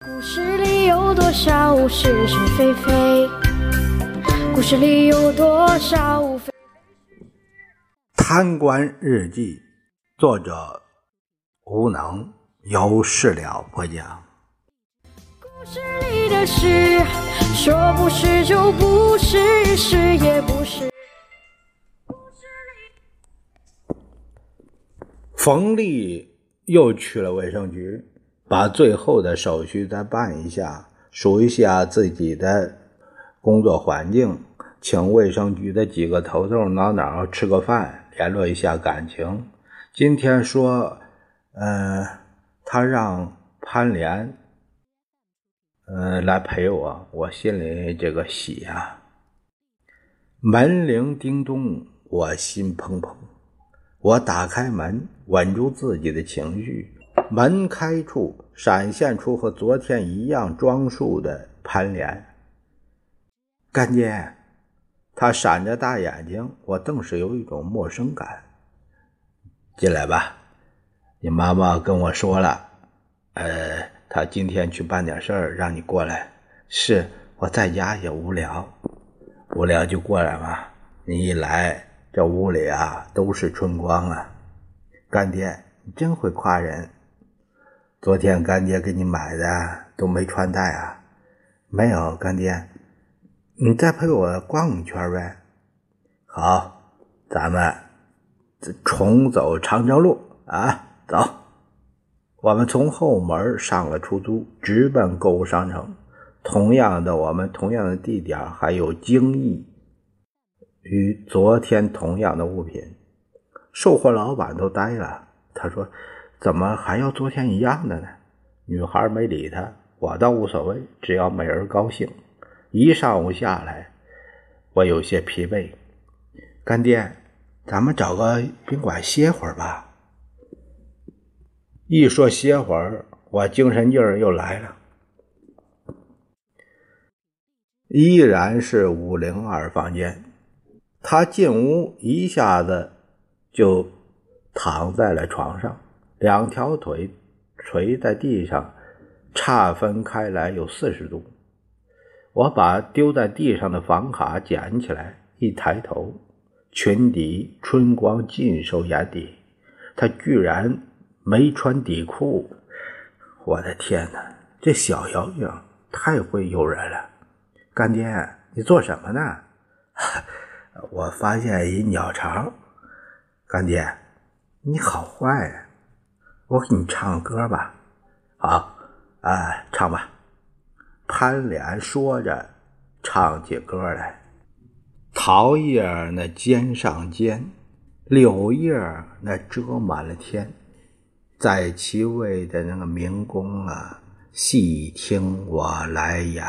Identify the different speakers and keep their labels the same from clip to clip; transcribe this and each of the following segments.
Speaker 1: 故事里有多少是是非非？故事里有多少非？
Speaker 2: 贪官日记，作者无能，由事了播讲。
Speaker 1: 故事里的事，说不是就不是，是也不是。
Speaker 2: 冯丽又去了卫生局，把最后的手续再办一下，数一下自己的工作环境，请卫生局的几个头头脑脑吃个饭，联络一下感情。今天说，呃，他让潘莲，呃，来陪我，我心里这个喜啊。门铃叮咚，我心砰砰。我打开门，稳住自己的情绪。门开处闪现出和昨天一样装束的潘莲。干爹，他闪着大眼睛，我顿时有一种陌生感。进来吧，你妈妈跟我说了，呃，她今天去办点事儿，让你过来。是我在家也无聊，无聊就过来嘛。你一来。这屋里啊都是春光啊，干爹你真会夸人。昨天干爹给你买的都没穿戴啊？没有，干爹，你再陪我逛一圈呗。好，咱们重走长征路啊，走。我们从后门上了出租，直奔购物商城。同样的，我们同样的地点还有精益。与昨天同样的物品，售货老板都呆了。他说：“怎么还要昨天一样的呢？”女孩没理他，我倒无所谓，只要美人高兴。一上午下来，我有些疲惫。干爹，咱们找个宾馆歇会儿吧。一说歇会儿，我精神劲儿又来了。依然是五零二房间。他进屋，一下子就躺在了床上，两条腿垂在地上，差分开来有四十度。我把丢在地上的房卡捡起来，一抬头，裙底春光尽收眼底。他居然没穿底裤！我的天哪，这小妖精太会诱人了！干爹，你做什么呢？我发现一鸟巢，干爹，你好坏呀！我给你唱个歌吧。好，哎，唱吧。潘莲说着，唱起歌来。桃叶那尖上尖，柳叶那遮满了天，在其位的那个明宫啊，细听我来言。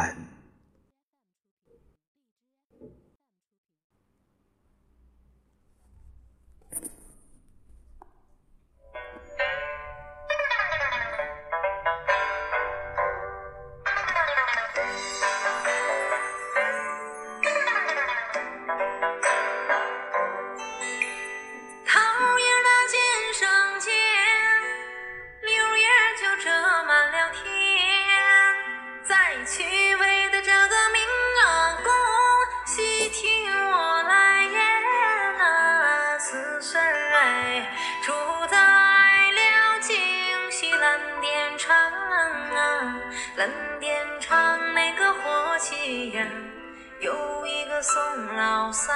Speaker 3: 蓝靛厂那个火器呀，有一个宋老三。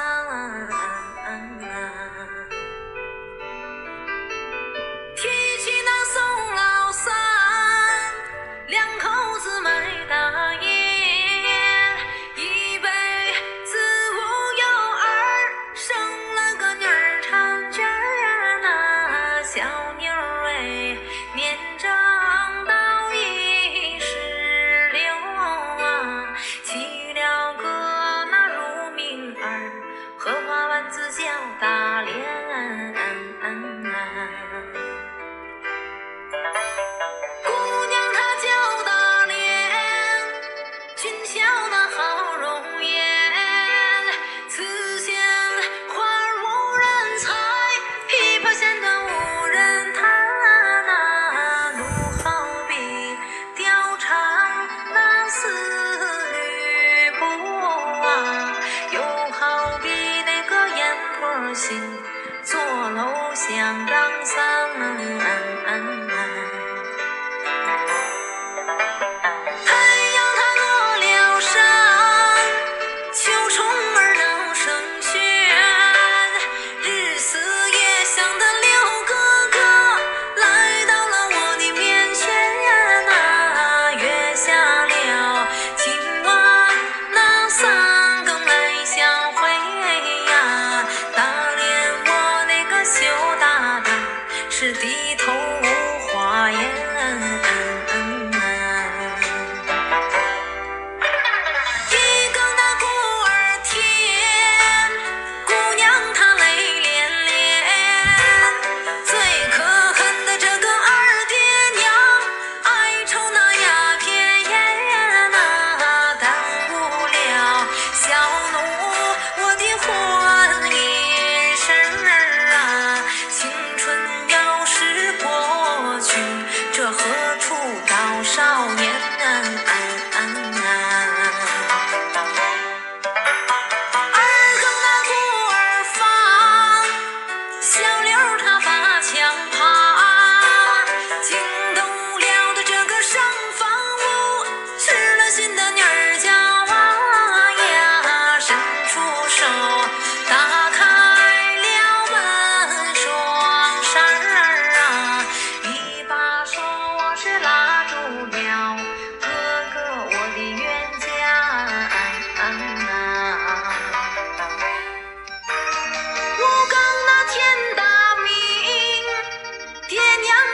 Speaker 3: 坐楼想张三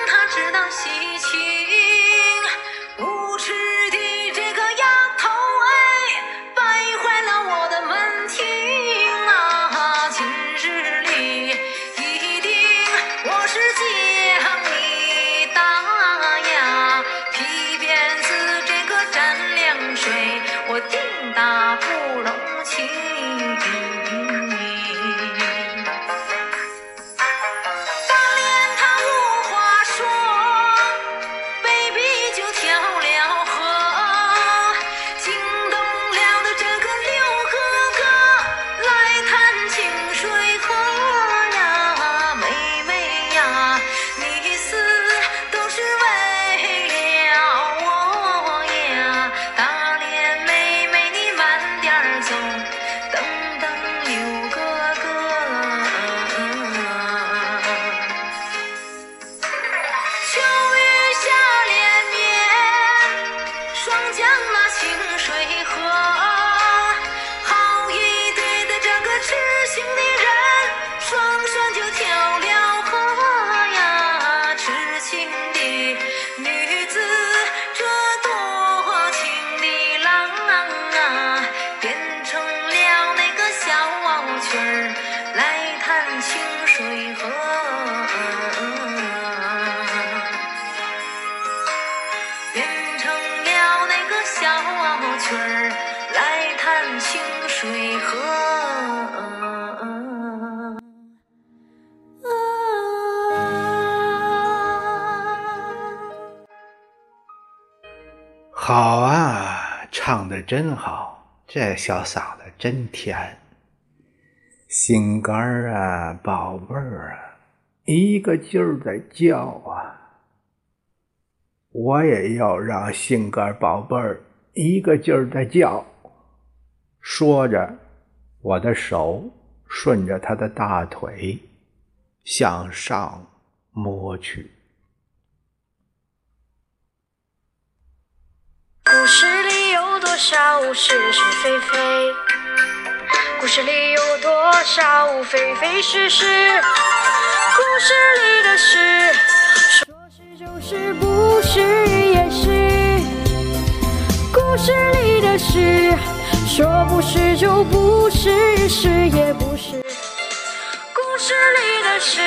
Speaker 3: 他知道喜庆，无耻的这个丫头哎，败坏了我的门庭啊！今日里一定我是将你打呀，皮鞭子这个沾凉水，我定打不容
Speaker 2: 好啊，唱的真好，这小嗓子真甜。心肝儿啊，宝贝儿啊，一个劲儿的叫啊。我也要让心肝宝贝儿一个劲儿的叫。说着，我的手顺着他的大腿向上摸去。
Speaker 1: 故事里有多少是是非非？故事里有多少非非是是？故事里的事，说是就是，不是也是。故事里的事，说不是就不是，是也不是。故事里的事。